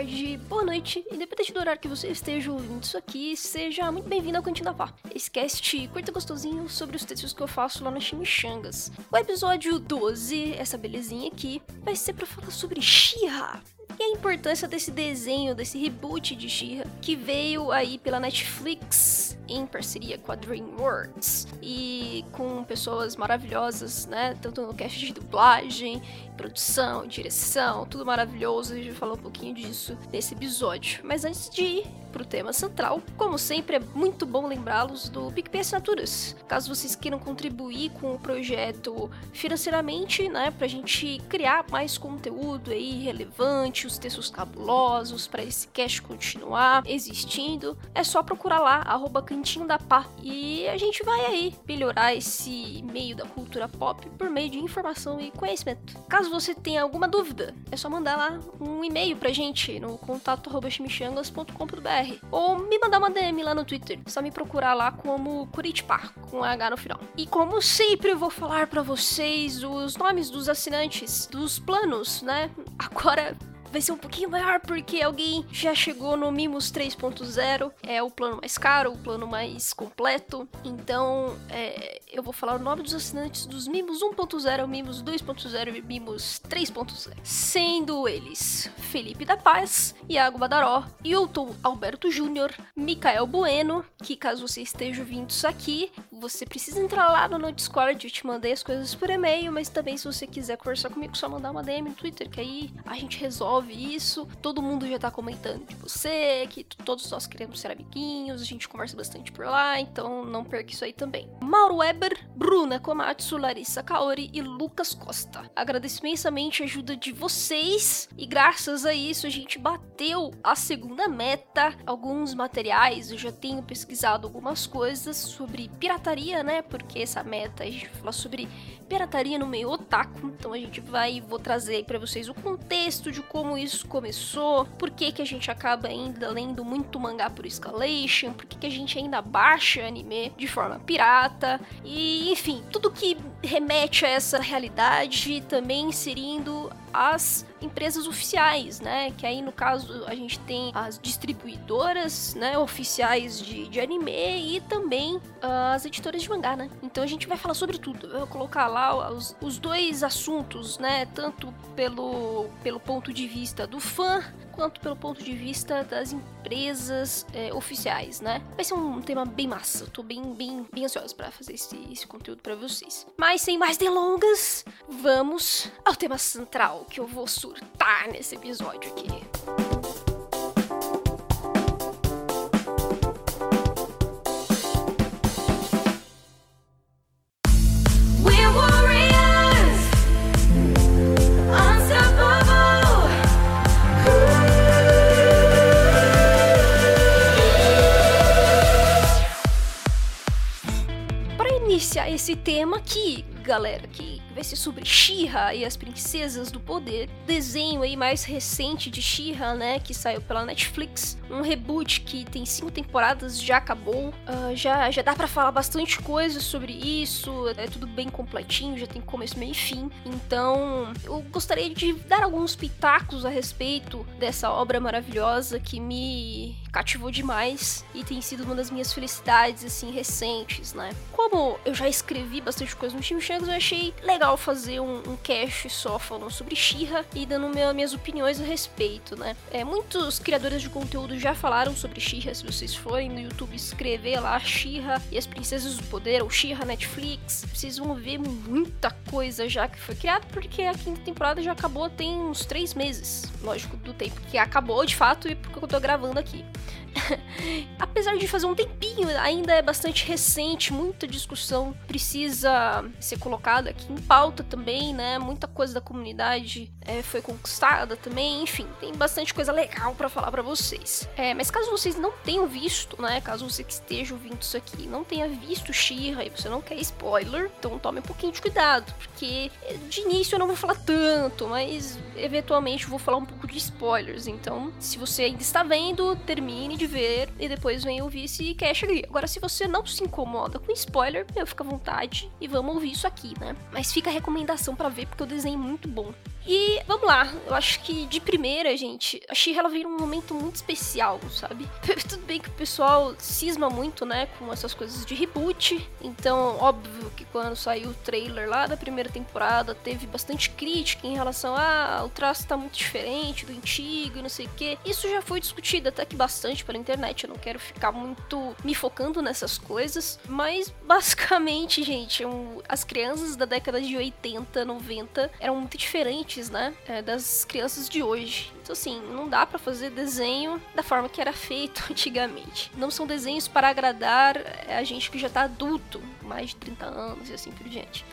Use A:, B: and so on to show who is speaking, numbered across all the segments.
A: tarde, boa noite, independente do horário que você esteja ouvindo isso aqui, seja muito bem-vindo ao Cantinho da Pá. Esse cast curto e gostosinho sobre os textos que eu faço lá nas Chimichangas. O episódio 12, essa belezinha aqui, vai ser para falar sobre Shira e a importância desse desenho, desse reboot de She-Ra, que veio aí pela Netflix em parceria com a DreamWorks e com pessoas maravilhosas, né? Tanto no cast de dublagem, produção, direção, tudo maravilhoso. A gente falou um pouquinho disso nesse episódio. Mas antes de ir pro tema central, como sempre, é muito bom lembrá-los do PicPay Assinaturas. Caso vocês queiram contribuir com o projeto financeiramente, né, pra gente criar mais conteúdo aí relevante, os textos cabulosos, para esse cast continuar existindo, é só procurar lá, arroba Cantinho da Pá. E a gente vai aí melhorar esse meio da cultura pop por meio de informação e conhecimento. Caso você tenha alguma dúvida, é só mandar lá um e-mail pra gente no contato chimichangas.com.br ou me mandar uma DM lá no Twitter. É só me procurar lá como Curitipá, com H no final. E como sempre, eu vou falar para vocês os nomes dos assinantes dos planos, né? Agora vai ser um pouquinho maior porque alguém já chegou no Mimos 3.0. É o plano mais caro, o plano mais completo. Então, é, eu vou falar o nome dos assinantes dos Mimos 1.0, Mimos 2.0 e Mimos 3.0. Sendo eles Felipe da Paz, Iago Badaró, Hilton Alberto Júnior, Micael Bueno, que caso você esteja ouvindo isso aqui, você precisa entrar lá no Discord, eu te mandei as coisas por e-mail, mas também se você quiser conversar comigo, só mandar uma DM no Twitter, que aí a gente resolve isso. Todo mundo já tá comentando de você, que todos nós queremos ser amiguinhos, a gente conversa bastante por lá, então não perca isso aí também. Mauro Weber, Bruna Komatsu, Larissa Kaori e Lucas Costa. Agradeço imensamente a ajuda de vocês e graças a isso a gente bateu a segunda meta. Alguns materiais, eu já tenho pesquisado algumas coisas sobre pirataria, né? Porque essa meta a gente vai falar sobre pirataria no meio otaku. Então a gente vai vou trazer para vocês o contexto de como isso começou, por que que a gente acaba ainda lendo muito mangá por escalation, por que que a gente ainda baixa anime de forma pirata e enfim, tudo que remete a essa realidade também inserindo as empresas oficiais, né? Que aí no caso a gente tem as distribuidoras, né, oficiais de, de anime e também uh, as editoras de mangá, né? Então a gente vai falar sobre tudo. Eu vou colocar lá os, os dois assuntos, né? Tanto pelo, pelo ponto de vista do fã quanto pelo ponto de vista das empresas é, oficiais, né? Vai ser um tema bem massa. tô bem, bem, bem ansiosa para fazer esse, esse conteúdo para vocês. Mas sem mais delongas, vamos ao tema central que eu vou surtar nesse episódio aqui. esse tema aqui, galera, que vai ser sobre She-Ra e as Princesas do Poder. Desenho aí mais recente de She-Ra, né, que saiu pela Netflix. Um reboot que tem cinco temporadas, já acabou. Uh, já, já dá para falar bastante coisa sobre isso. É tudo bem completinho, já tem começo, meio e fim. Então, eu gostaria de dar alguns pitacos a respeito dessa obra maravilhosa que me cativou demais e tem sido uma das minhas felicidades, assim, recentes, né? Como eu já escrevi bastante coisa no Time Shanks, eu achei legal fazer um, um cast só falando sobre Shira e dando meu, minhas opiniões a respeito, né? É, muitos criadores de conteúdo já falaram sobre Shira, se vocês forem no YouTube escrever lá Shira e as Princesas do Poder ou Shira Netflix, vocês vão ver muita coisa já que foi criada, porque a quinta temporada já acabou tem uns três meses, lógico, do tempo que acabou de fato e porque eu tô gravando aqui. Apesar de fazer um tempinho, ainda é bastante recente, muita discussão precisa ser colocada aqui em pauta também, né? Muita coisa da comunidade é, foi conquistada também, enfim, tem bastante coisa legal para falar para vocês. É, mas caso vocês não tenham visto, né? Caso você que esteja ouvindo isso aqui não tenha visto Shira e você não quer spoiler, então tome um pouquinho de cuidado, porque de início eu não vou falar tanto, mas eventualmente eu vou falar um pouco de spoilers. Então, se você ainda está vendo, termine ver e depois vem ouvir esse cast aqui. Agora, se você não se incomoda com spoiler, eu fico à vontade e vamos ouvir isso aqui, né? Mas fica a recomendação para ver porque o desenho é muito bom. E vamos lá, eu acho que de primeira, gente, a She ela veio num momento muito especial, sabe? Tudo bem que o pessoal cisma muito, né, com essas coisas de reboot. Então, óbvio que quando saiu o trailer lá da primeira temporada, teve bastante crítica em relação a ah, o traço tá muito diferente do antigo e não sei o que. Isso já foi discutido até que bastante pela internet. Eu não quero ficar muito me focando nessas coisas, mas basicamente, gente, um, as crianças da década de 80, 90 eram muito diferentes, né, é, das crianças de hoje. Então, assim, não dá para fazer desenho da forma que era feito antigamente. Não são desenhos para agradar é, a gente que já tá adulto, mais de 30 anos e assim por diante.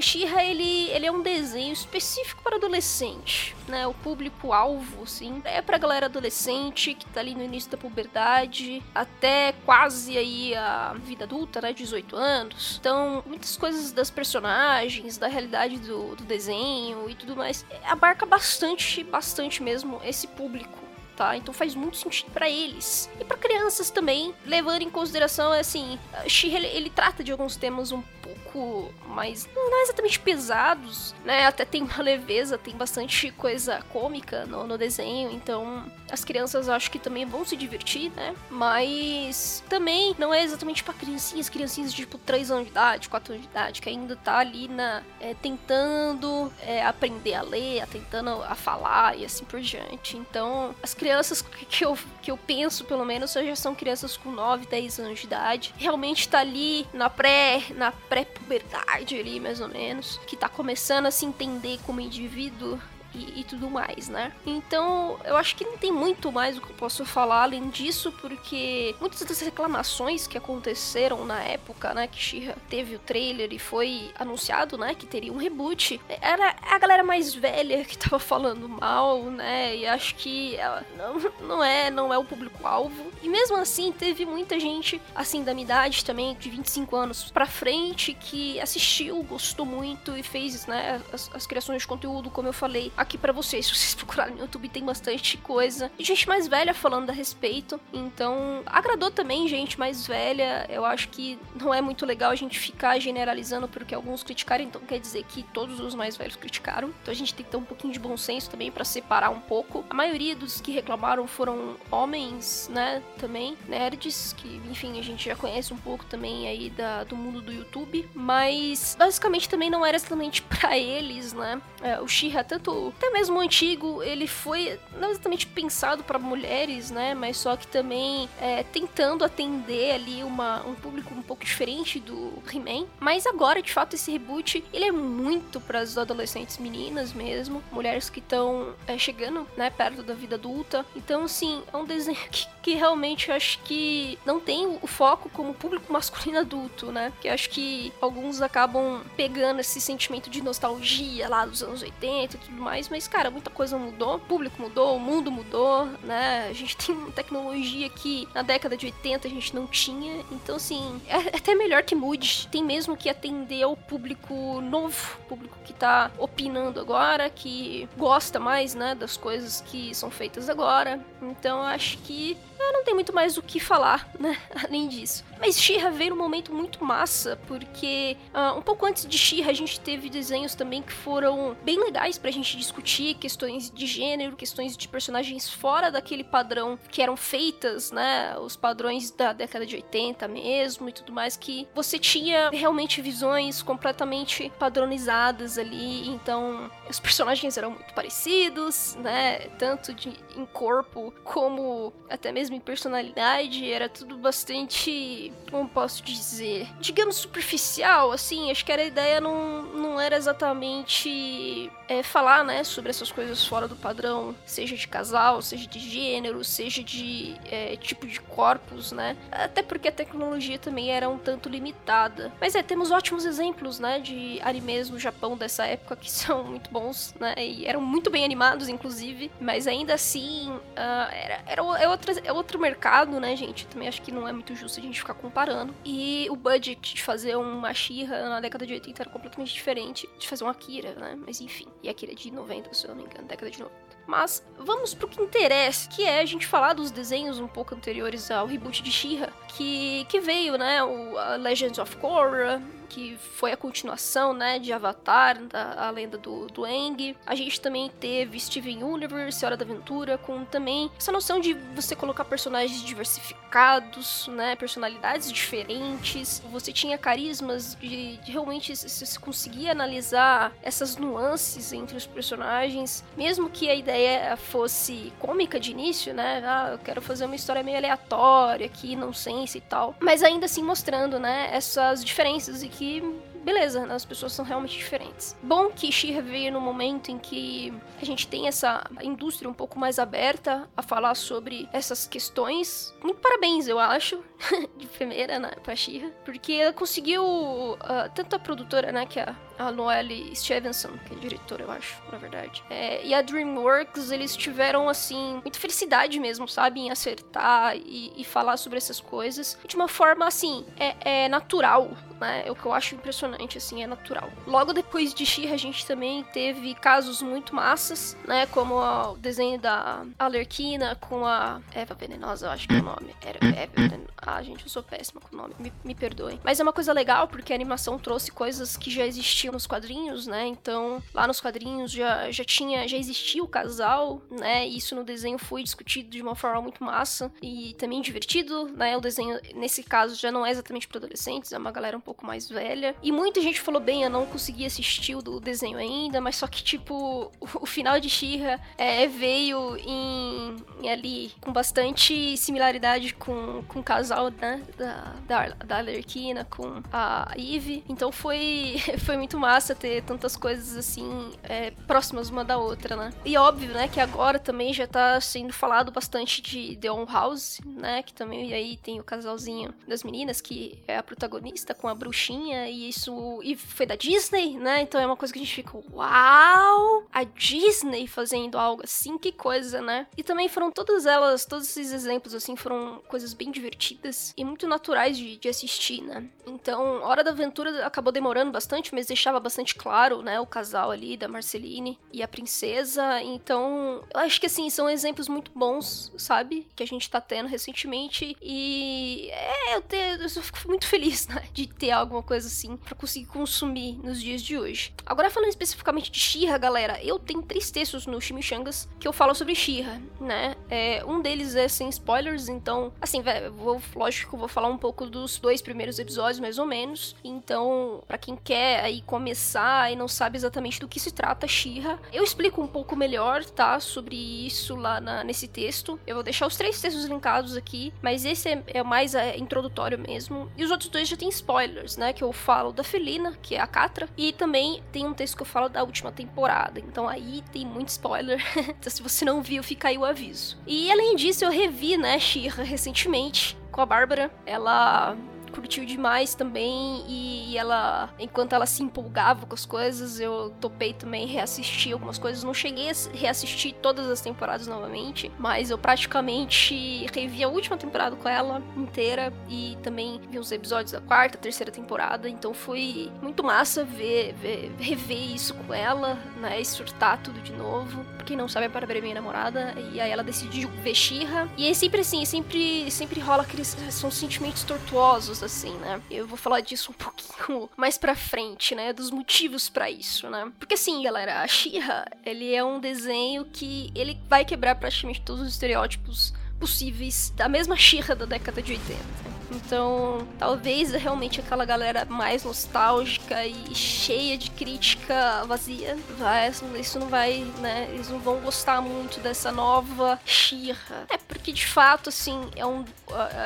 A: Shira ele, ele é um desenho específico para adolescente, né? O público-alvo, assim, é pra galera adolescente que tá ali no início da puberdade, até quase aí a vida adulta, né? 18 anos. Então, muitas coisas das personagens, da realidade do, do desenho e tudo mais, abarca bastante, bastante mesmo esse público tá? Então faz muito sentido para eles. E para crianças também, levando em consideração, assim, She ele, ele, trata de alguns temas um pouco mais, não exatamente pesados, né? Até tem uma leveza, tem bastante coisa cômica no, no desenho, então as crianças acho que também vão se divertir, né? Mas também não é exatamente para criancinhas, criancinhas de tipo 3 anos de idade, 4 anos de idade, que ainda tá ali na é, tentando é, aprender a ler, tentando a falar e assim por diante. Então, as crianças que eu, que eu penso, pelo menos, já são crianças com 9, 10 anos de idade. Realmente tá ali na pré, na pré-puberdade ali, mais ou menos. Que tá começando a se entender como indivíduo e, e, tudo mais, né? Então, eu acho que não tem muito mais o que eu posso falar além disso, porque muitas das reclamações que aconteceram na época, né, que Shira teve o trailer e foi anunciado, né, que teria um reboot, era a galera mais velha que tava falando mal, né? E acho que ela não, não é, não é o público-alvo. E mesmo assim, teve muita gente, assim, da minha idade também, de 25 anos pra frente, que assistiu, gostou muito e fez, né, as, as criações de conteúdo, como eu falei, aqui para vocês. Se vocês procurarem no YouTube, tem bastante coisa. E gente mais velha falando a respeito. Então, agradou também gente mais velha. Eu acho que não é muito legal a gente ficar generalizando porque alguns criticaram, então quer dizer que todos os mais velhos criticaram. Então a gente tem que ter um pouquinho de bom senso também para separar um pouco. A maioria dos que reclamaram foram homens, né? Também, nerds, que enfim, a gente já conhece um pouco também aí da, do mundo do YouTube. Mas basicamente também não era exatamente para eles, né? É, o Shira, tanto até mesmo o antigo, ele foi não exatamente pensado para mulheres, né? Mas só que também é, tentando atender ali uma, um público um pouco diferente do He-Man. Mas agora, de fato, esse reboot, ele é muito para as adolescentes meninas mesmo, mulheres que estão é, chegando, né, perto da vida adulta. Então, assim, é um desenho que, que realmente eu acho que não tem o foco como público masculino adulto, né? Que acho que alguns acabam pegando esse sentimento de nostalgia lá dos anos 80 e tudo mais mais, mas, cara, muita coisa mudou. O público mudou, o mundo mudou, né? A gente tem tecnologia que na década de 80 a gente não tinha. Então, assim, é até melhor que mude. Tem mesmo que atender ao público novo, público que tá opinando agora, que gosta mais, né, das coisas que são feitas agora. Então, acho que é, não tem muito mais o que falar, né? Além disso. Mas Shira veio num momento muito massa, porque uh, um pouco antes de Shira a gente teve desenhos também que foram bem legais pra gente discutir questões de gênero, questões de personagens fora daquele padrão que eram feitas, né? Os padrões da década de 80 mesmo e tudo mais, que você tinha realmente visões completamente padronizadas ali, então os personagens eram muito parecidos, né? Tanto de, em corpo como até mesmo em personalidade, era tudo bastante, como posso dizer, digamos superficial, assim, acho que a ideia não, não era exatamente é, falar, né, sobre essas coisas fora do padrão, seja de casal, seja de gênero, seja de é, tipo de corpos, né, até porque a tecnologia também era um tanto limitada. Mas é, temos ótimos exemplos, né, de animes no Japão dessa época que são muito bons, né, e eram muito bem animados, inclusive, mas ainda assim, uh, era, era, é outra, é outro mercado, né, gente? Também acho que não é muito justo a gente ficar comparando. E o budget de fazer uma Shira na década de 80 era completamente diferente de fazer uma Akira, né? Mas enfim. E Akira é de 90, se eu não me engano, década de 90. Mas vamos pro que interessa, que é a gente falar dos desenhos um pouco anteriores ao reboot de She-Ra, que, que veio, né, o Legends of Korra, que foi a continuação, né, de Avatar, da, a lenda do, do Aang. A gente também teve Steven Universe, Hora da Aventura, com também essa noção de você colocar personagens diversificados, né, personalidades diferentes. Você tinha carismas de, de realmente se conseguia analisar essas nuances entre os personagens, mesmo que a ideia fosse cômica de início, né? Ah, eu quero fazer uma história meio aleatória aqui, não sense e tal. Mas ainda assim mostrando, né, essas diferenças e que que beleza, né? as pessoas são realmente diferentes. Bom que Shira veio no momento em que a gente tem essa indústria um pouco mais aberta a falar sobre essas questões. Muito parabéns, eu acho, de primeira, né, pra Shira, porque ela conseguiu, uh, tanto a produtora, né, que é a a Noelle Stevenson, que é diretora, eu acho, na verdade. É, e a DreamWorks, eles tiveram, assim, muita felicidade mesmo, sabe? Em acertar e, e falar sobre essas coisas de uma forma, assim, é, é, natural, né? É o que eu acho impressionante, assim, é natural. Logo depois de She, a gente também teve casos muito massas, né? Como o desenho da Alerquina com a Eva Venenosa, eu acho que é o nome. Era Eva Venenosa. Ah, gente, eu sou péssima com o nome, me, me perdoem. Mas é uma coisa legal porque a animação trouxe coisas que já existiam nos quadrinhos, né? Então, lá nos quadrinhos já, já tinha, já existia o casal, né? E isso no desenho foi discutido de uma forma muito massa e também divertido, né? O desenho, nesse caso, já não é exatamente para adolescentes, é uma galera um pouco mais velha. E muita gente falou bem, eu não consegui assistir o do desenho ainda, mas só que, tipo, o, final de Shira é, veio em, em, ali com bastante similaridade com, com o casal, né? Da, da, da Alerquina com a Eve. Então foi, foi muito muito massa ter tantas coisas assim é, próximas uma da outra, né? E óbvio, né, que agora também já tá sendo falado bastante de The On House, né? Que também aí tem o casalzinho das meninas, que é a protagonista com a bruxinha, e isso. E foi da Disney, né? Então é uma coisa que a gente fica, uau! A Disney fazendo algo assim, que coisa, né? E também foram todas elas, todos esses exemplos, assim, foram coisas bem divertidas e muito naturais de, de assistir, né? Então, Hora da Aventura acabou demorando bastante, mas deixava bastante claro, né, o casal ali da Marceline e a princesa. Então, eu acho que assim, são exemplos muito bons, sabe? Que a gente tá tendo recentemente. E é, eu, te, eu fico muito feliz, né, de ter alguma coisa assim para conseguir consumir nos dias de hoje. Agora, falando especificamente de Shira, galera, eu tenho três textos no Chimichangas que eu falo sobre Shira, né? É, um deles é sem spoilers, então, assim, vou, lógico vou falar um pouco dos dois primeiros episódios, mais ou menos. Então, para quem quer aí começar e não sabe exatamente do que se trata Shira, eu explico um pouco melhor, tá? Sobre isso lá na, nesse texto. Eu vou deixar os três textos linkados aqui, mas esse é, é mais é, introdutório mesmo. E os outros dois já tem spoilers, né? Que eu falo da Felina, que é a Catra, e também tem um texto que eu falo da última temporada. Então aí tem muito spoiler. então se você não viu, fica aí o aviso. E além disso, eu revi, né, Shira recentemente com a Bárbara. Ela curtiu demais também e ela, enquanto ela se empolgava com as coisas, eu topei também reassistir algumas coisas. Não cheguei a reassistir todas as temporadas novamente, mas eu praticamente revi a última temporada com ela inteira e também vi os episódios da quarta, terceira temporada. Então foi muito massa ver, ver rever isso com ela, né? E surtar tudo de novo. Quem não sabe, a Bárbara é minha namorada e aí ela decidiu ver Xirra. E é sempre assim, sempre, sempre rola aqueles são sentimentos tortuosos assim, né? Eu vou falar disso um pouquinho mais pra frente, né? Dos motivos para isso, né? Porque assim, galera, a Shira, ele é um desenho que ele vai quebrar praticamente todos os estereótipos possíveis da mesma Shira da década de 80. Então, talvez realmente aquela galera mais nostálgica e cheia de crítica vazia, vai, isso não vai, né? Eles não vão gostar muito dessa nova Shira. É porque de fato, assim, é um,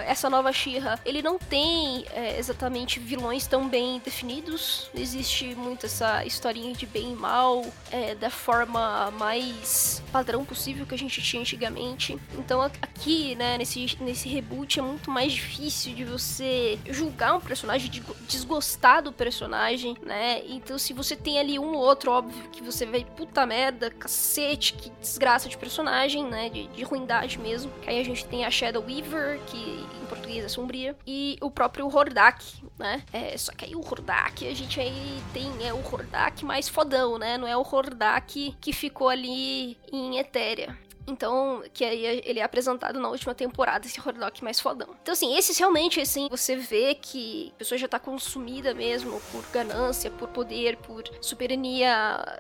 A: essa nova Shira, ele não tem é, exatamente vilões tão bem definidos. Existe muito essa historinha de bem e mal é, da forma mais padrão possível que a gente tinha antigamente. Então, aqui, né, nesse, nesse reboot é muito mais difícil de você julgar um personagem, de desgostar do personagem, né? Então, se você tem ali um ou outro, óbvio que você vai, puta merda, cacete, que desgraça de personagem, né? De, de ruindade mesmo. Aí a gente tem a Shadow Weaver, que em português é sombria, e o próprio Hordak, né? É, só que aí o Hordak, a gente aí tem é o Hordak mais fodão, né? Não é o Hordak que ficou ali em Etéria. Então, que aí ele é apresentado na última temporada, esse Horlock mais fodão. Então, assim, esses realmente, assim, você vê que a pessoa já tá consumida mesmo por ganância, por poder, por soberania.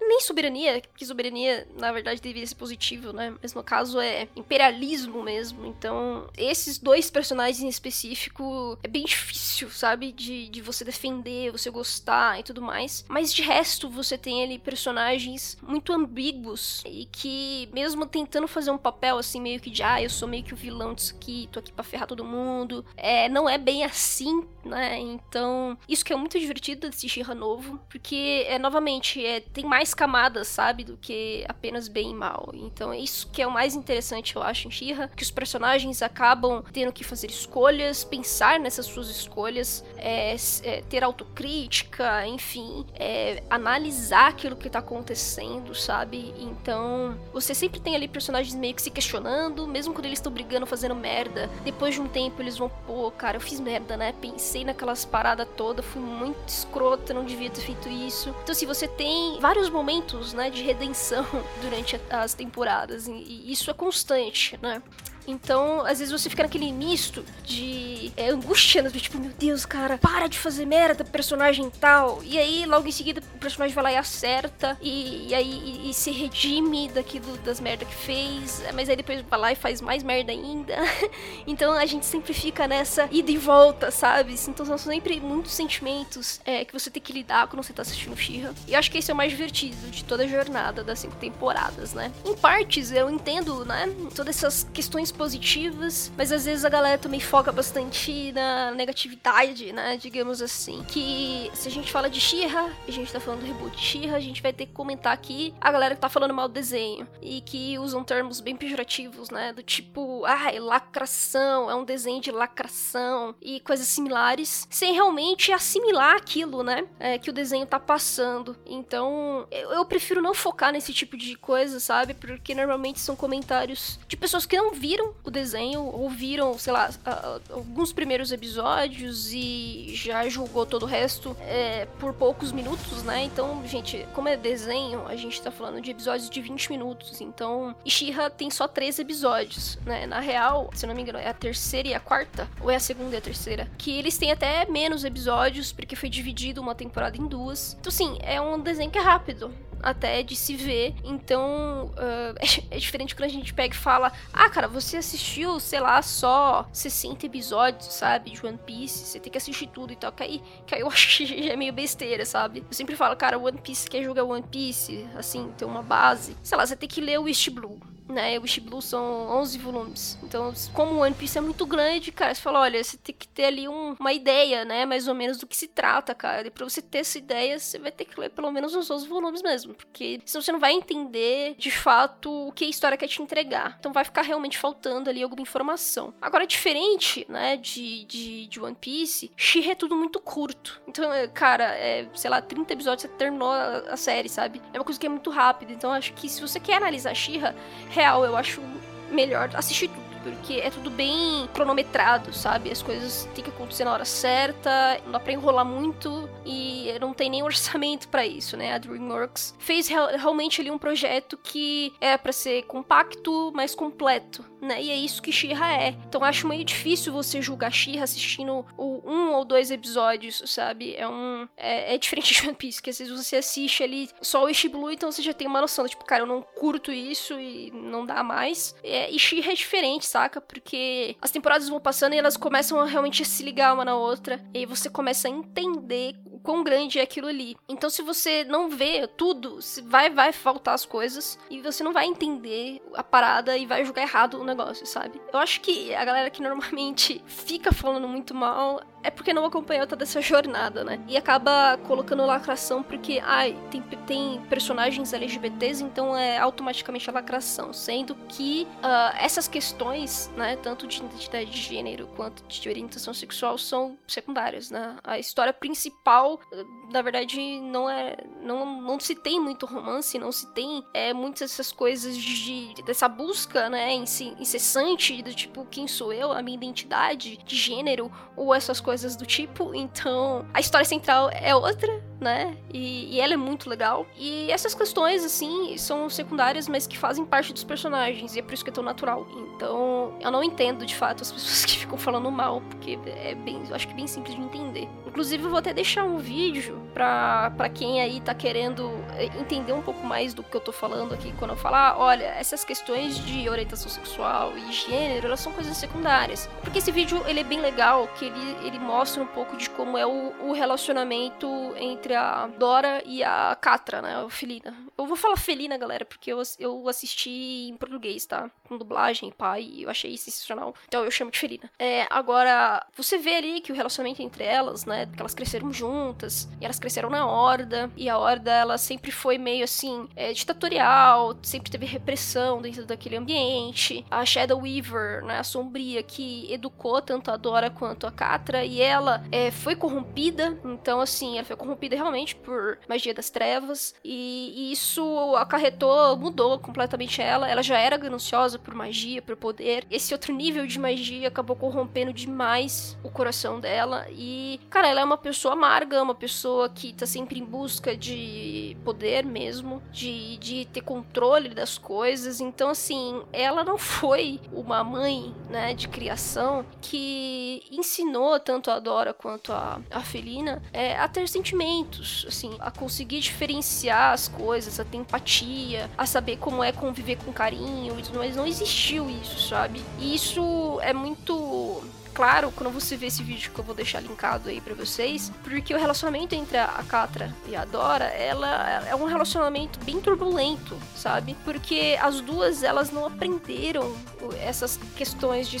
A: Nem soberania, porque soberania, na verdade, deveria ser positivo, né? Mas no caso é imperialismo mesmo. Então, esses dois personagens em específico é bem difícil, sabe? De, de você defender, você gostar e tudo mais. Mas de resto, você tem ali personagens muito ambíguos e que, mesmo tentando fazer um papel assim, meio que de ah, eu sou meio que o vilão disso aqui, tô aqui pra ferrar todo mundo, é, não é bem assim, né? Então, isso que é muito divertido desse Shira novo, porque, é, novamente, é, tem mais camadas, sabe, do que apenas bem e mal. Então, é isso que é o mais interessante, eu acho, em Shira, que os personagens acabam tendo que fazer escolhas, pensar nessas suas escolhas, é, é, ter autocrítica, enfim, é, analisar aquilo que tá acontecendo, sabe? Então, você sempre tem ali personagens meio que se questionando, mesmo quando eles estão brigando, fazendo merda. Depois de um tempo, eles vão, pô, cara, eu fiz merda, né? Pensei naquelas paradas todas, fui muito escrota, não devia ter feito isso. Então, assim, você tem vários momentos, né, de redenção durante as temporadas, e isso é constante, né? Então, às vezes você fica naquele misto de é, angústia, né? tipo, meu Deus, cara, para de fazer merda, personagem tal. E aí, logo em seguida, o personagem vai lá e acerta, e, e aí e, e se redime daquilo das merdas que fez, mas aí depois vai lá e faz mais merda ainda. então a gente sempre fica nessa ida e volta, sabe? Então são sempre muitos sentimentos é, que você tem que lidar quando você tá assistindo Shira. E eu acho que esse é o mais divertido de toda a jornada das cinco temporadas, né? Em partes, eu entendo, né? Todas essas questões positivas, mas às vezes a galera também foca bastante na negatividade, né? Digamos assim. Que se a gente fala de Shira, a gente tá falando do reboot de Shira, a gente vai ter que comentar aqui a galera que tá falando mal do desenho. E que usam termos bem pejorativos, né? Do tipo, ah, é lacração, é um desenho de lacração e coisas similares, sem realmente assimilar aquilo, né? É, que o desenho tá passando. Então, eu, eu prefiro não focar nesse tipo de coisa, sabe? Porque normalmente são comentários de pessoas que não viram o desenho, ouviram, sei lá, alguns primeiros episódios e já julgou todo o resto é, por poucos minutos, né? Então, gente, como é desenho, a gente tá falando de episódios de 20 minutos. Então, Ishira tem só três episódios, né? Na real, se eu não me engano, é a terceira e a quarta, ou é a segunda e a terceira, que eles têm até menos episódios, porque foi dividido uma temporada em duas. Então, sim, é um desenho que é rápido até de se ver. Então, uh, é, é, diferente quando a gente pega e fala: Ah, cara, você assistiu, sei lá, só 60 episódios, sabe? De One Piece, você tem que assistir tudo e tal. Que aí, que aí eu acho que já é meio besteira, sabe? Eu sempre falo, cara, One Piece quer jogar One Piece, assim, ter uma base. Sei lá, você tem que ler o East Blue né? O Wish Blue são 11 volumes. Então, como o One Piece é muito grande, cara, você fala, olha, você tem que ter ali um, uma ideia, né? Mais ou menos do que se trata, cara. E pra você ter essa ideia, você vai ter que ler pelo menos uns 11 volumes mesmo. Porque senão você não vai entender, de fato, o que a história quer te entregar. Então vai ficar realmente faltando ali alguma informação. Agora, diferente, né, de, de, de One Piece, She é tudo muito curto. Então, é, cara, é, sei lá, 30 episódios você terminou a, a série, sabe? É uma coisa que é muito rápida. Então, acho que se você quer analisar She-Ra, real, eu acho melhor assistir tudo porque é tudo bem cronometrado, sabe? As coisas têm que acontecer na hora certa, não dá pra enrolar muito e não tem nem orçamento para isso, né? A DreamWorks fez real, realmente ali um projeto que é para ser compacto, mas completo, né? E é isso que Shira é. Então acho meio difícil você julgar Shira assistindo o um ou dois episódios, sabe? É um é, é diferente de One Piece, que às vezes você assiste ali só o Ishiblu, então você já tem uma noção, tipo, cara, eu não curto isso e não dá mais. É, e Shira é diferente, saca? Porque as temporadas vão passando e elas começam a realmente se ligar uma na outra. E aí você começa a entender quão grande é aquilo ali. Então, se você não vê tudo, vai, vai faltar as coisas e você não vai entender a parada e vai jogar errado o negócio, sabe? Eu acho que a galera que normalmente fica falando muito mal é porque não acompanhou toda essa jornada, né? E acaba colocando lacração porque, ai, tem, tem personagens LGBTs, então é automaticamente a lacração. Sendo que uh, essas questões, né, tanto de identidade de gênero quanto de orientação sexual, são secundárias, né? A história principal na verdade, não é. Não, não se tem muito romance, não se tem é, muitas essas coisas de, dessa busca, né, incessante do tipo, quem sou eu, a minha identidade de gênero, ou essas coisas do tipo. Então, a história central é outra, né? E, e, ela é muito legal. E essas questões, assim, são secundárias, mas que fazem parte dos personagens, e é por isso que é tão natural. Então, eu não entendo, de fato, as pessoas que ficam falando mal, porque é bem, eu acho que é bem simples de entender. Inclusive, eu vou até deixar um vídeo pra quem aí tá querendo é, entender um pouco mais do que eu tô falando aqui, quando eu falar, ah, olha, essas questões de orientação sexual e gênero, elas são coisas secundárias. Porque esse vídeo, ele é bem legal, que ele, ele mostra um pouco de como é o, o relacionamento entre entre a Dora e a Catra, né? A Felina. Eu vou falar Felina, galera, porque eu, eu assisti em português, tá? Com dublagem, pai, eu achei sensacional. Então eu chamo de Felina. É, agora, você vê ali que o relacionamento entre elas, né? Que elas cresceram juntas, e elas cresceram na Horda, e a Horda, ela sempre foi meio assim, é, ditatorial, sempre teve repressão dentro daquele ambiente. A Shadow Weaver, né? A Sombria, que educou tanto a Dora quanto a Catra, e ela é, foi corrompida, então assim, ela foi corrompida realmente por magia das trevas. E, e, isso acarretou, mudou completamente ela. Ela já era gananciosa por magia, por poder. Esse outro nível de magia acabou corrompendo demais o coração dela. E, cara, ela é uma pessoa amarga, uma pessoa que tá sempre em busca de poder mesmo, de, de ter controle das coisas. Então, assim, ela não foi uma mãe, né, de criação que ensinou tanto a Dora quanto a, a Felina é, a ter sentimentos assim, a conseguir diferenciar as coisas, a ter empatia, a saber como é conviver com carinho, mas não existiu isso, sabe? E isso é muito claro quando você vê esse vídeo que eu vou deixar linkado aí para vocês, porque o relacionamento entre a Catra e a Dora, ela é um relacionamento bem turbulento, sabe? Porque as duas elas não aprenderam essas questões de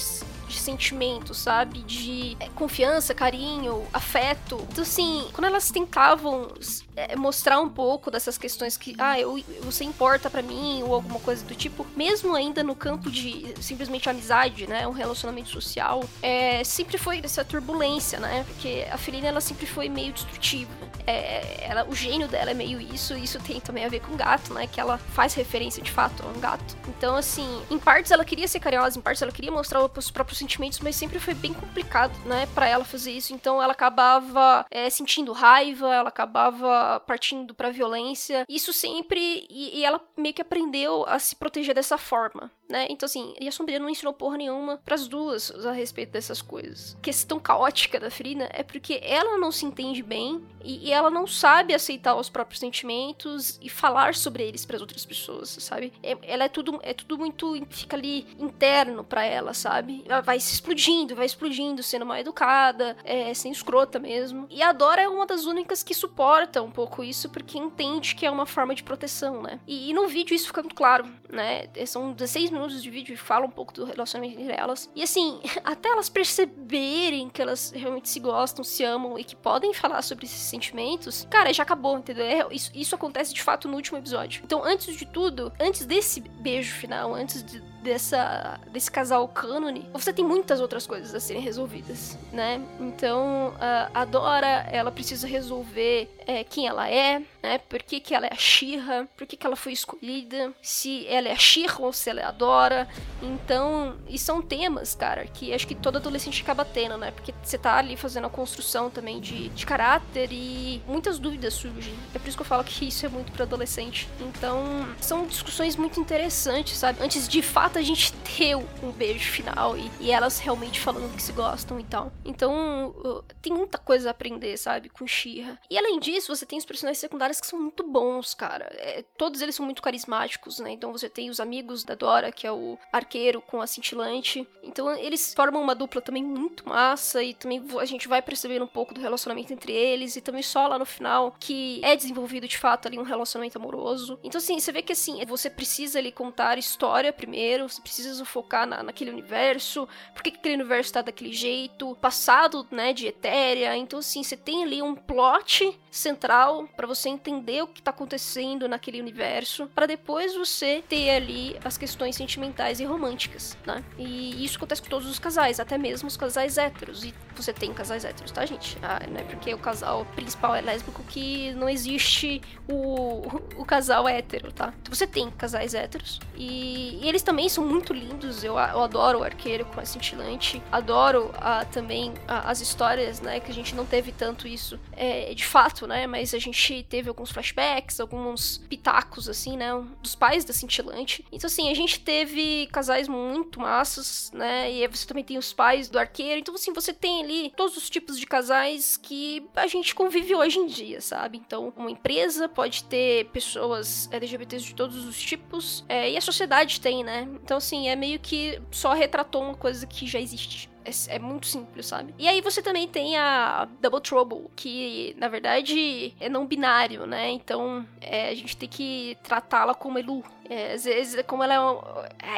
A: de sentimento, sabe? De é, confiança, carinho, afeto. Então, assim, quando elas tentavam é, mostrar um pouco dessas questões que, ah, eu, você importa para mim, ou alguma coisa do tipo, mesmo ainda no campo de simplesmente amizade, né? Um relacionamento social, é, sempre foi essa turbulência, né? Porque a Felina, ela sempre foi meio destrutiva. É, ela, o gênio dela é meio isso, e isso tem também a ver com o gato, né? Que ela faz referência de fato a um gato. Então, assim, em partes ela queria ser carinhosa, em partes ela queria mostrar os próprios sentimentos, mas sempre foi bem complicado, né, para ela fazer isso. Então ela acabava é, sentindo raiva, ela acabava partindo pra violência. Isso sempre. E, e ela meio que aprendeu a se proteger dessa forma, né? Então, assim, e a Sombria não ensinou porra nenhuma pras duas a respeito dessas coisas. A questão caótica da Frida é porque ela não se entende bem e, e ela não sabe aceitar os próprios sentimentos e falar sobre eles para as outras pessoas, sabe? É, ela é tudo, é tudo muito. fica ali interno para ela, sabe? Ela vai se explodindo, vai explodindo, sendo mal educada, é, sendo escrota mesmo. E a Dora é uma das únicas que suporta um pouco isso porque entende que é uma forma de proteção, né? E, e no vídeo isso fica muito claro, né? São 16 minutos de vídeo e fala um pouco do relacionamento entre elas. E assim, até elas perceberem que elas realmente se gostam, se amam e que podem falar sobre esses sentimentos, cara, já acabou, entendeu? É, isso, isso acontece de fato no último episódio. Então, antes de tudo, antes desse beijo final, antes de, dessa, desse casal cânone, você tem muitas outras coisas a serem resolvidas, né? Então, a Dora, ela precisa resolver é, quem ela é, né? Por que, que ela é a Shira, por que, que ela foi escolhida, se ela é a Shira ou se ela é a Dora. Então, e são temas, cara, que acho que todo adolescente acaba tendo, né? Porque você tá ali fazendo a construção também de, de caráter e muitas dúvidas surgem. É por isso que eu falo que isso é muito para adolescente. Então, são discussões muito interessantes, sabe? Antes de fato a gente ter um beijo final e, e elas realmente falando que se gostam e tal. Então, tem muita coisa a aprender, sabe? Com Shira. E além disso, você tem os personagens secundários que são muito bons, cara. É, todos eles são muito carismáticos, né? Então você tem os amigos da Dora, que é o arqueiro com a cintilante. Então eles formam uma dupla também muito massa e também a gente vai perceber um pouco do relacionamento entre eles e também só lá no final que é desenvolvido de fato ali um relacionamento amoroso. Então assim, você vê que assim, você precisa ali contar história primeiro, você precisa focar na, naquele universo, por que aquele universo tá daquele jeito, passado, né, de Etéria. Então assim, você tem ali um plot central para você entender o que tá acontecendo naquele universo, para depois você ter ali as questões sentimentais e românticas, né? E isso acontece com todos os casais, até mesmo os casais héteros. E você tem casais héteros, tá, gente? Ah, não é porque o casal principal é lésbico que não existe o, o casal hétero, tá? Então você tem casais héteros. E, e eles também são muito lindos. Eu, eu adoro o arqueiro com a cintilante. Adoro ah, também ah, as histórias, né? Que a gente não teve tanto isso é, de fato, né? Mas a gente teve alguns flashbacks, alguns pitacos, assim, né? Dos pais da cintilante. Então, assim, a gente teve casais muito massas, né? E você também tem os pais do arqueiro. Então, assim, você tem ali todos os tipos de casais que a gente convive hoje em dia, sabe? Então, uma empresa pode ter pessoas LGBTs de todos os tipos, é, e a sociedade tem, né? Então, assim, é meio que só retratou uma coisa que já existe. É, é, muito simples, sabe? E aí você também tem a Double Trouble, que na verdade é não binário, né? Então é, a gente tem que tratá-la como Elu. É, às vezes, como ela é, um,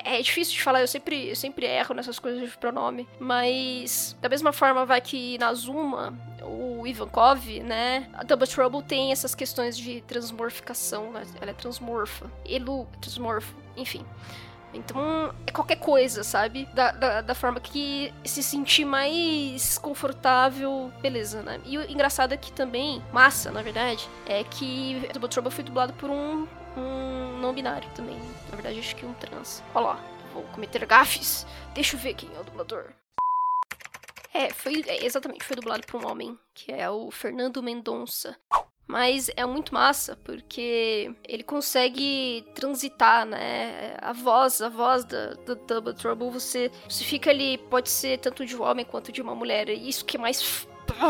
A: é, é difícil de falar, eu sempre, eu sempre erro nessas coisas de pronome. Mas da mesma forma vai que na Zuma, o Ivankov, né? A Double Trouble tem essas questões de transmorficação, né? Ela é transmorfa. Elu é transmorfo, enfim. Então, é qualquer coisa, sabe? Da, da, da, forma que se sentir mais confortável, beleza, né? E o engraçado é que também, massa, na verdade, é que Double Trouble foi dublado por um, um não binário também. Na verdade, acho que um trans. Olha lá, vou cometer gafes. Deixa eu ver quem é o dublador. É, foi é, exatamente, foi dublado por um homem, que é o Fernando Mendonça. Mas é muito massa, porque ele consegue transitar, né? A voz, a voz da, do Double Trouble, você, você fica ali, pode ser tanto de um homem quanto de uma mulher. Isso que é mais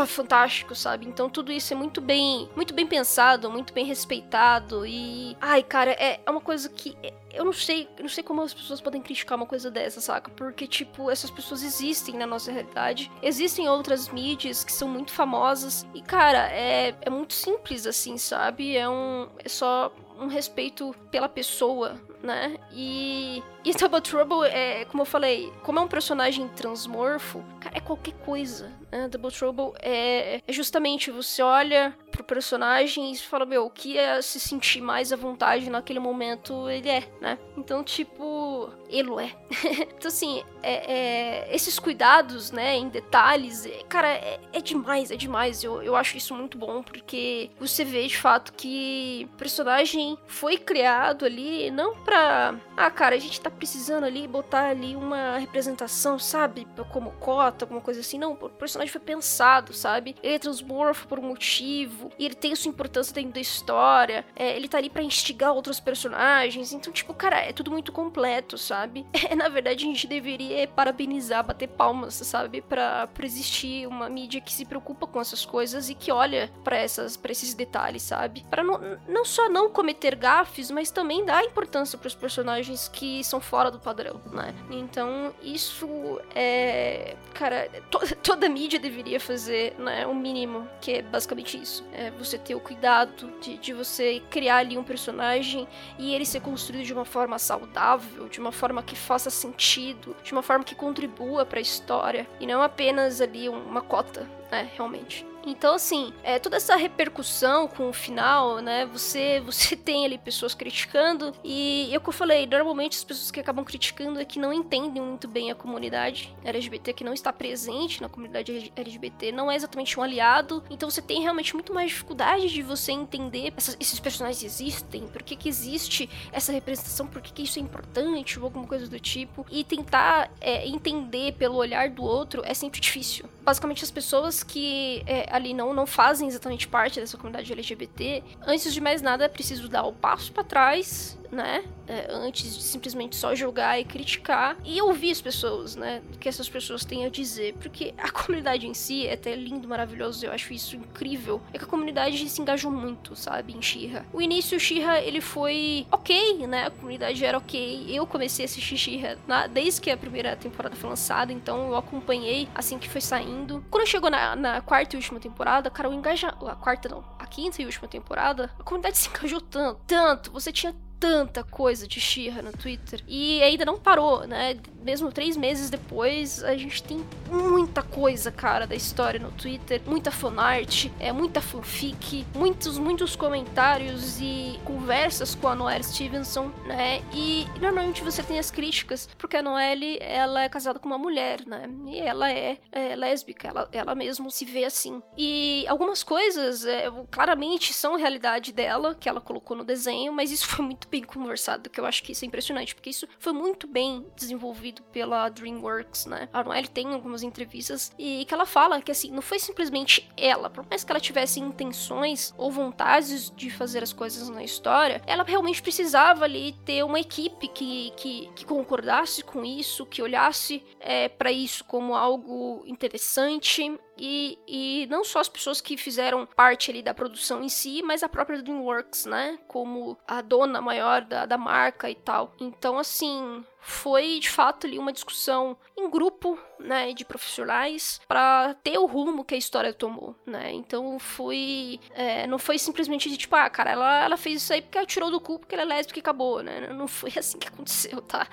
A: fantástico, sabe? Então tudo isso é muito bem, muito bem pensado, muito bem respeitado e ai, cara, é, é uma coisa que é, eu não sei, não sei como as pessoas podem criticar uma coisa dessa, saca? Porque tipo, essas pessoas existem na nossa realidade. Existem outras mídias que são muito famosas e cara, é é muito simples assim, sabe? É um é só um respeito pela pessoa, né? E, e Double Trouble é, como eu falei, como é um personagem transmorfo, cara, é qualquer coisa, né? Double Trouble é, é justamente você olha pro personagem e fala, meu, o que é se sentir mais à vontade naquele momento ele é, né? Então, tipo, ele é. então, assim, é, é, esses cuidados, né, em detalhes, é, cara, é, é, demais, é demais. Eu, eu acho isso muito bom, porque você vê de fato que o personagem foi criado ali não pra. Ah, cara, a gente tá precisando ali botar ali uma representação, sabe? Como cota, alguma coisa assim. Não, o personagem foi pensado, sabe? Ele é transmorfo por um motivo, e ele tem sua importância dentro da história, é, ele tá ali pra instigar outros personagens. Então, tipo, cara, é tudo muito completo, sabe? É, na verdade, a gente deveria parabenizar, bater palmas, sabe? Pra, pra existir uma mídia que se preocupa com essas coisas e que olha para essas para esses detalhes, sabe? Para não, não só não cometer gafes, mas também dar importância para os personagens que são fora do padrão, né? Então, isso é. Cara, to, toda mídia deveria fazer, né? O mínimo, que é basicamente isso. É você ter o cuidado de, de você criar ali um personagem e ele ser construído de uma forma saudável, de uma forma que faça sentido, de uma forma que contribua para a história e não apenas ali uma cota, né, realmente. Então, assim, é, toda essa repercussão com o final, né? Você, você tem ali pessoas criticando, e é o que eu falei, normalmente as pessoas que acabam criticando é que não entendem muito bem a comunidade LGBT, que não está presente na comunidade LGBT, não é exatamente um aliado. Então você tem realmente muito mais dificuldade de você entender essas, esses personagens existem, por que, que existe essa representação, por que, que isso é importante, ou alguma coisa do tipo. E tentar é, entender pelo olhar do outro é sempre difícil. Basicamente, as pessoas que. É, ali não, não fazem exatamente parte dessa comunidade LGBT, antes de mais nada é preciso dar o passo para trás né? É, antes de simplesmente só julgar e criticar e ouvir as pessoas, né? O que essas pessoas têm a dizer. Porque a comunidade em si é até lindo, maravilhoso, eu acho isso incrível. É que a comunidade se engajou muito, sabe, em Shira. O início, Shira, ele foi ok, né? A comunidade era ok. Eu comecei a assistir Shira desde que a primeira temporada foi lançada, então eu acompanhei assim que foi saindo. Quando chegou na, na quarta e última temporada, cara, o engaja... A quarta não, a quinta e última temporada, a comunidade se engajou tanto, tanto. Você tinha tanta coisa de Shira no Twitter e ainda não parou, né? Mesmo três meses depois, a gente tem muita coisa, cara, da história no Twitter, muita fanart, é muita fanfic, muitos, muitos comentários e conversas com a Noelle Stevenson, né? E normalmente você tem as críticas, porque a Noelle, ela é casada com uma mulher, né? E ela é, é lésbica, ela, ela mesmo se vê assim. E algumas coisas, é, claramente, são realidade dela, que ela colocou no desenho, mas isso foi muito bem conversado, que eu acho que isso é impressionante, porque isso foi muito bem desenvolvido pela DreamWorks, né? A Noelle tem algumas entrevistas e que ela fala que, assim, não foi simplesmente ela, por mais que ela tivesse intenções ou vontades de fazer as coisas na história, ela realmente precisava ali ter uma equipe que, que, que concordasse com isso, que olhasse é, para isso como algo interessante e, e não só as pessoas que fizeram parte ali da produção em si, mas a própria DreamWorks, né? Como a dona maior da, da marca e tal. Então, assim, foi de fato ali uma discussão em grupo, né, de profissionais para ter o rumo que a história tomou, né? Então foi, é, não foi simplesmente de tipo, ah, cara, ela, ela fez isso aí porque ela tirou do cu porque ela é lésbica e acabou, né? Não foi assim que aconteceu, tá?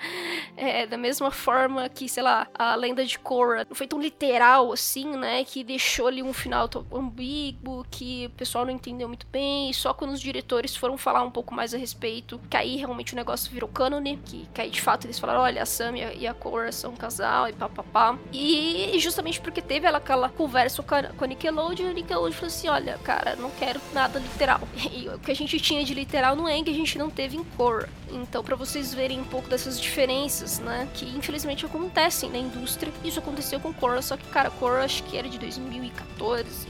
A: É, da mesma forma que, sei lá, a lenda de Korra não foi tão literal assim, né, que deixou ali um final ambíguo, que o pessoal não entendeu muito bem, e só quando os diretores foram falar um pouco mais a respeito, que aí realmente o negócio virou cânone, que, que aí de fato eles falaram, olha, a Sam e a Korra são um casal e papapá. E justamente porque teve ela, aquela conversa com a, Nickelodeon, a Nickelodeon falou assim, olha, cara, não quero nada literal. E o que a gente tinha de literal no Eng, a gente não teve em Korra. Então, para vocês verem um pouco dessas diferenças, né, que infelizmente acontecem na indústria, isso aconteceu com Korra, só que, cara, Korra acho que era de 2014,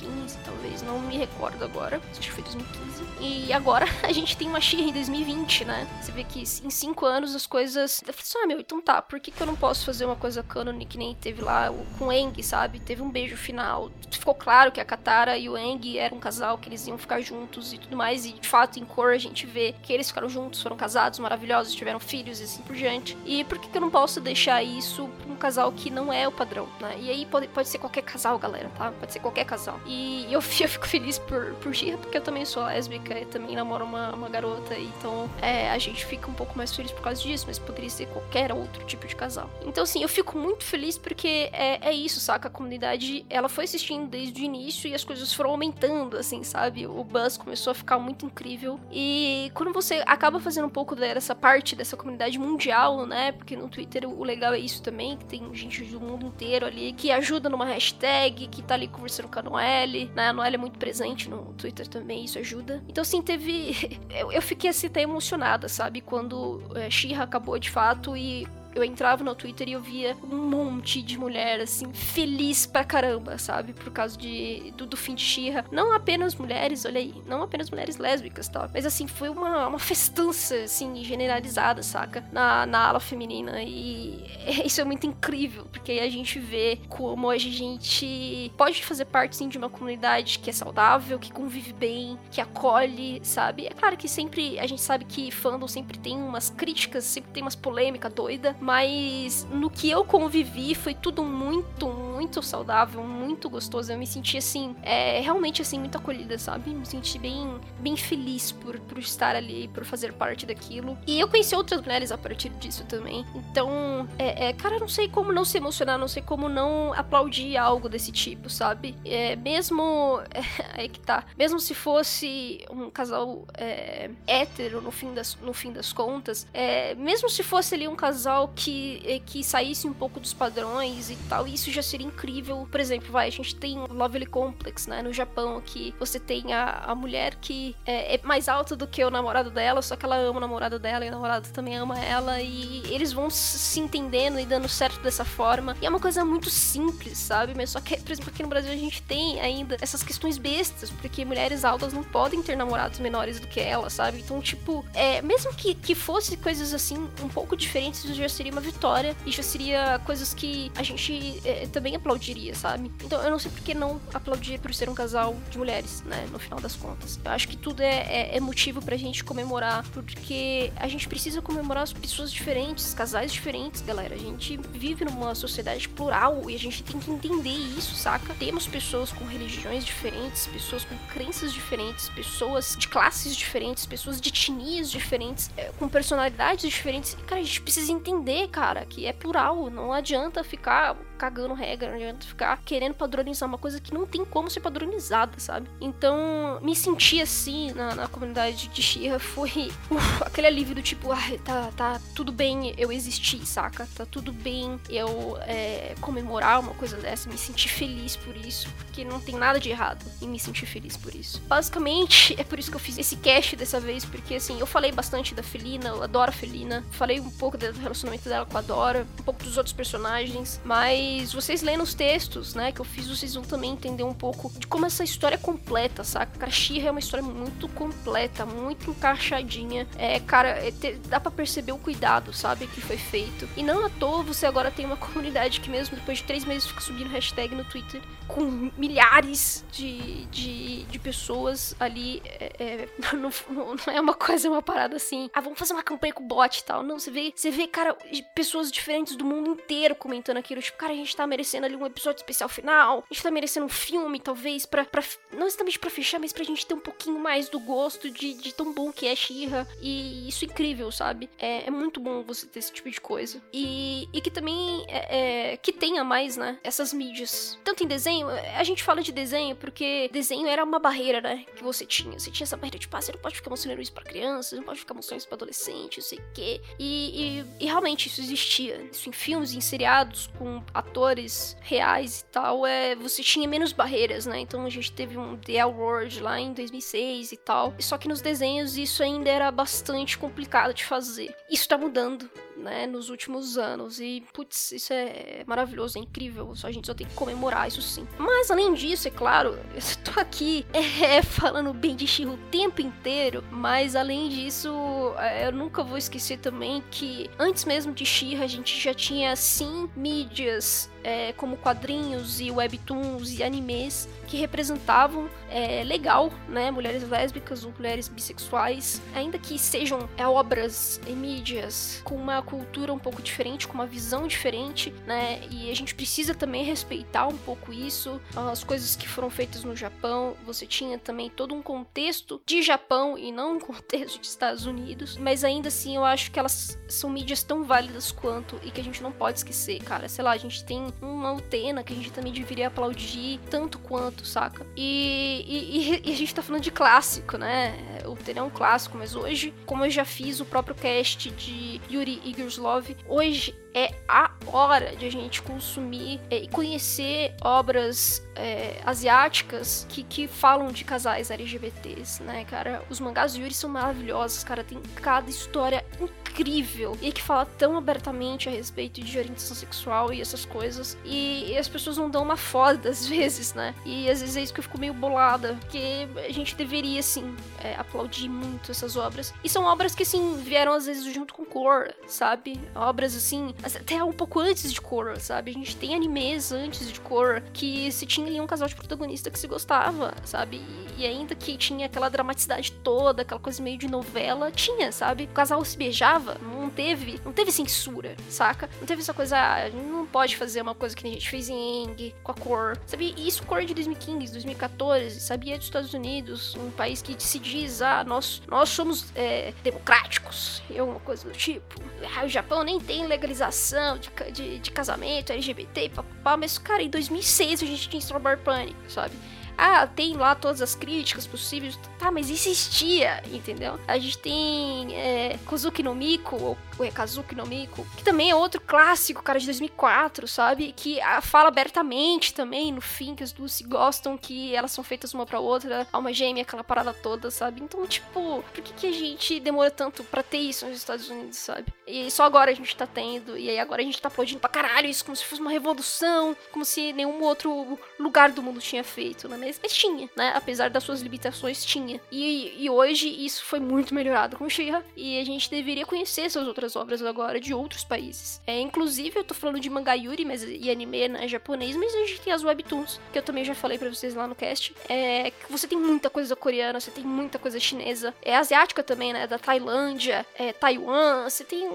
A: 2015, talvez, não me recordo agora, acho que foi 2015. E agora a gente tem uma Shira em 2020, né? Você vê que em cinco anos as coisas. Eu falei assim, ah, meu, então tá, por que, que eu não posso fazer uma coisa canon que nem teve lá com o Eng, sabe? Teve um beijo final. Ficou claro que a Katara e o Eng eram um casal, que eles iam ficar juntos e tudo mais. E de fato, em cor, a gente vê que eles ficaram juntos, foram casados, maravilhosos, tiveram filhos e assim por diante. E por que, que eu não posso deixar isso pra um casal que não é o padrão, né? E aí pode, pode ser qualquer casal, galera, tá? Pode ser qualquer casal. E eu, eu fico feliz por, por Gira, porque eu também sou lésbica e também namoro uma, uma garota. Então é, a gente fica um pouco mais feliz por causa disso, mas poderia ser qualquer outro tipo de casal. Então, assim, eu fico muito feliz porque é, é isso, saca? A comunidade, ela foi assistindo desde o início e as coisas foram aumentando, assim, sabe? O buzz começou a ficar muito incrível. E quando você acaba fazendo um pouco dessa parte dessa comunidade mundial, né? Porque no Twitter o legal é isso também, que tem gente do mundo inteiro ali que ajuda numa hashtag, que tá ali conversando com a Noelle, né? A Noelle é muito presente no Twitter também, isso ajuda. Então, assim, teve. Eu, eu fiquei assim até emocionada, sabe? Quando é, Shira acabou de fato e eu entrava no Twitter e eu via um monte de mulher, assim, feliz pra caramba, sabe? Por causa de, do, do fim de Xirra. Não apenas mulheres, olha aí, não apenas mulheres lésbicas, tá? Mas, assim, foi uma, uma festança, assim, generalizada, saca? Na, na ala feminina. E isso é muito incrível, porque aí a gente vê como a gente pode fazer parte, sim, de uma comunidade que é saudável, que convive bem, que acolhe, sabe? É claro que sempre, a gente sabe que fandom sempre tem umas críticas, sempre tem umas polêmicas doidas, mas no que eu convivi foi tudo muito, muito saudável, muito gostoso. Eu me senti assim, é, realmente assim, muito acolhida, sabe? Me senti bem, bem feliz por, por estar ali, por fazer parte daquilo. E eu conheci outras mulheres a partir disso também. Então, é, é, cara, não sei como não se emocionar, não sei como não aplaudir algo desse tipo, sabe? É, mesmo. É, aí que tá. Mesmo se fosse um casal é, hétero no fim das, no fim das contas, é, mesmo se fosse ali um casal que, eh, que saísse um pouco dos padrões e tal, isso já seria incrível. Por exemplo, vai, a gente tem Lovely Complex, né, no Japão, que você tem a, a mulher que é, é, mais alta do que o namorado dela, só que ela ama o namorado dela e o namorado também ama ela, e eles vão se entendendo e dando certo dessa forma. E é uma coisa muito simples, sabe? Mas só que, por exemplo, aqui no Brasil a gente tem ainda essas questões bestas, porque mulheres altas não podem ter namorados menores do que ela, sabe? Então, tipo, é, mesmo que, que fosse coisas assim um pouco diferentes, isso já seria uma vitória e já seria coisas que a gente é, também aplaudiria, sabe? Então eu não sei por que não aplaudir por ser um casal de mulheres, né? No final das contas. Eu acho que tudo é, é, é motivo pra gente comemorar, porque a gente precisa comemorar as pessoas diferentes, casais diferentes, galera. A gente vive numa sociedade plural e a gente tem que entender isso, saca? Temos pessoas com religiões diferentes, pessoas com crenças diferentes, pessoas de classes diferentes, pessoas de etnias diferentes, é, com personalidades diferentes. E, cara, a gente precisa entender, cara, que é plural. Não adianta ficar cagando regra, não adianta ficar querendo padronizar uma coisa que não tem como ser padronizada, sabe? Então, me sentir assim na, na comunidade de Shira foi uf, aquele alívio do tipo, ah, tá, tá tudo bem eu existir, saca? Tá tudo bem eu é, comemorar uma coisa dessa, me sentir feliz por isso, porque não tem nada de errado em me sentir feliz por isso. Basicamente, é por isso que eu fiz esse cast dessa vez, porque assim, eu falei bastante da Felina, eu adoro a Felina, falei um pouco do relacionamento dela com a Dora, um pouco dos outros personagens, mas vocês lendo os textos, né, que eu fiz, vocês vão também entender um pouco de como essa história é completa, saca? Cara, Shira é uma história muito completa, muito encaixadinha. É, cara, é te, dá para perceber o cuidado, sabe, que foi feito. E não à toa você agora tem uma comunidade que mesmo depois de três meses fica subindo hashtag no Twitter com milhares de, de, de pessoas ali. É, é, não, não, é uma coisa, é uma parada assim. Ah, vamos fazer uma campanha com bot e tal. Não, você vê, você vê, cara, pessoas diferentes do mundo inteiro comentando aquilo. Tipo, cara, gente tá merecendo ali um episódio especial final, a gente tá merecendo um filme, talvez, pra. pra não exatamente pra fechar, mas pra gente ter um pouquinho mais do gosto de, de tão bom que é Shira. E isso é incrível, sabe? É, é, muito bom você ter esse tipo de coisa. E, e que também é, é, que tenha mais, né? Essas mídias. Tanto em desenho, a gente fala de desenho porque desenho era uma barreira, né? Que você tinha. Você tinha essa barreira de, tipo, ah, você não pode ficar mostrando isso pra crianças, não pode ficar mostrando isso pra adolescente, não sei o quê. E, e, e realmente isso existia. Isso em filmes, em seriados, com atores reais e tal, é, você tinha menos barreiras, né? Então a gente teve um The World lá em 2006 e tal. Só que nos desenhos isso ainda era bastante complicado de fazer. Isso tá mudando né, nos últimos anos. E, putz, isso é maravilhoso, é incrível. Só a gente só tem que comemorar isso sim. Mas além disso, é claro, eu tô aqui é, falando bem de Shiro o tempo inteiro. Mas além disso, é, eu nunca vou esquecer também que antes mesmo de Shira, a gente já tinha sim mídias é, como quadrinhos e webtoons e animes que representavam é, legal, né, mulheres lésbicas ou mulheres bissexuais, ainda que sejam é, obras e mídias com uma cultura um pouco diferente, com uma visão diferente, né, e a gente precisa também respeitar um pouco isso, as coisas que foram feitas no Japão, você tinha também todo um contexto de Japão e não um contexto de Estados Unidos, mas ainda assim eu acho que elas são mídias tão válidas quanto e que a gente não pode esquecer, cara, sei lá, a gente tem uma Utena que a gente também deveria aplaudir tanto quanto, saca? E, e, e, a gente tá falando de clássico, né? O Utena é um clássico, mas hoje, como eu já fiz o próprio cast de Yuri Igerslov, hoje é a hora de a gente consumir é, e conhecer obras é, asiáticas que, que falam de casais LGBTs, né, cara? Os mangás Yuri são maravilhosos, cara. Tem cada história incrível e que fala tão abertamente a respeito de orientação sexual e essas coisas. E, e as pessoas não dão uma foda às vezes, né? E às vezes é isso que eu fico meio bolada, porque a gente deveria, assim, é, aplaudir muito essas obras. E são obras que, assim, vieram às vezes junto com cor, sabe? Obras, assim, até um pouco antes de Korra, sabe? A gente tem animes antes de Korra que se tinha ali um casal de protagonista que se gostava, sabe? E, e ainda que tinha aquela dramaticidade toda, aquela coisa meio de novela, tinha, sabe? O casal se beijava, não teve, não teve censura, saca? Não teve essa coisa, ah, não pode fazer uma coisa que a gente fez em Eng, com a cor, sabe? E isso cor de 2015, 2014, sabia dos Estados Unidos, um país que se diz, ah, nós, nós somos é, democráticos, e alguma coisa do tipo. Ah, o Japão nem tem legalização de, de, de casamento, LGBT, papapá, mas, cara, em 2006 a gente tinha Strawberry Panic, sabe? Ah, tem lá todas as críticas possíveis. Tá, mas existia, entendeu? A gente tem é, Kozuki no Miko, ou é Kazuki no Miko, que também é outro clássico, cara, de 2004, sabe? Que fala abertamente também, no fim, que as duas se gostam, que elas são feitas uma pra outra, alma gêmea, aquela parada toda, sabe? Então, tipo, por que, que a gente demora tanto pra ter isso nos Estados Unidos, sabe? E só agora a gente tá tendo, e aí agora a gente tá aplaudindo pra caralho isso, como se fosse uma revolução, como se nenhum outro lugar do mundo tinha feito, né? mas, mas tinha, né? Apesar das suas limitações, tinha. E, e hoje isso foi muito melhorado com Shira e a gente deveria conhecer essas outras obras agora de outros países. É, inclusive, eu tô falando de mangá yuri mas, e anime né, japonês, mas a gente tem as webtoons, que eu também já falei para vocês lá no cast. É, você tem muita coisa coreana, você tem muita coisa chinesa. É asiática também, né? Da Tailândia, é, Taiwan, você tem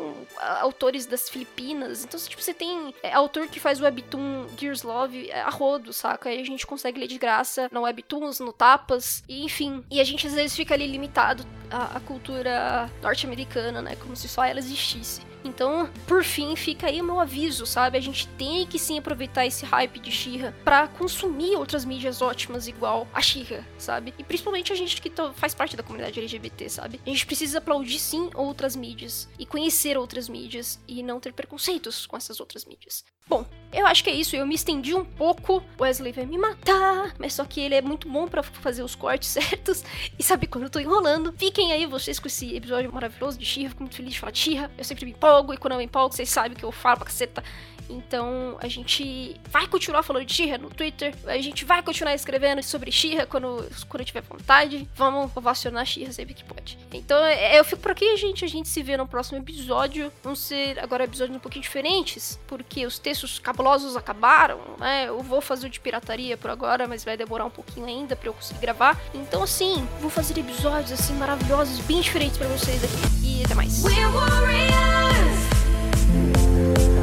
A: autores das Filipinas. Então, tipo, você tem é, autor que faz webtoon Gears Love é, a rodo, saca? Aí a gente consegue ler de graça na Webtoons, no Tapas, e enfim. E a gente às vezes fica ali limitado à, à cultura norte-americana, né? Como se só ela existisse. She's. Então, por fim, fica aí o meu aviso, sabe? A gente tem que sim aproveitar esse hype de Shira para consumir outras mídias ótimas igual a Shira, sabe? E principalmente a gente que faz parte da comunidade LGBT, sabe? A gente precisa aplaudir sim outras mídias e conhecer outras mídias e não ter preconceitos com essas outras mídias. Bom, eu acho que é isso. Eu me estendi um pouco. Wesley vai me matar, mas só que ele é muito bom para fazer os cortes certos e sabe quando eu tô enrolando. Fiquem aí vocês com esse episódio maravilhoso de Shira. Fico muito feliz de falar de Shira. Eu sempre me empolgo e quando eu me empolgo, vocês sabem que eu falo pra caceta. Então a gente vai continuar falando de Shira no Twitter. A gente vai continuar escrevendo sobre Shira quando, quando tiver vontade. Vamos ovacionar Shira sempre que pode. Então é, eu fico por aqui, gente. A gente se vê no próximo episódio. Vão ser agora episódios um pouquinho diferentes, porque os textos cabulosos acabaram, né? Eu vou fazer o de pirataria por agora, mas vai demorar um pouquinho ainda para eu conseguir gravar. Então assim, vou fazer episódios assim maravilhosos, bem diferentes para vocês aqui. E até mais. We're warriors.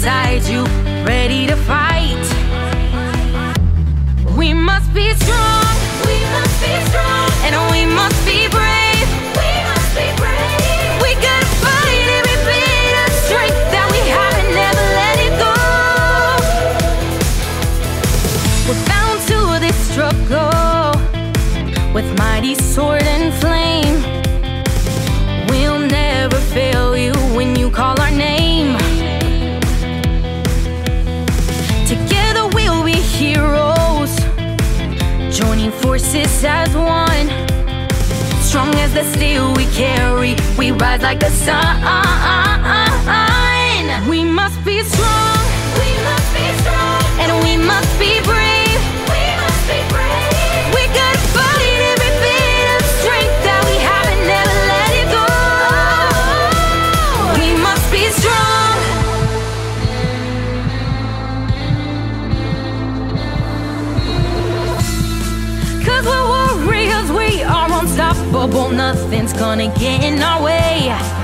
A: beside you, ready to fight. We must be strong, as one. Strong as the steel we carry, we rise like the sun. We must be strong, we must be strong, and we must be brave. Gonna get in our way.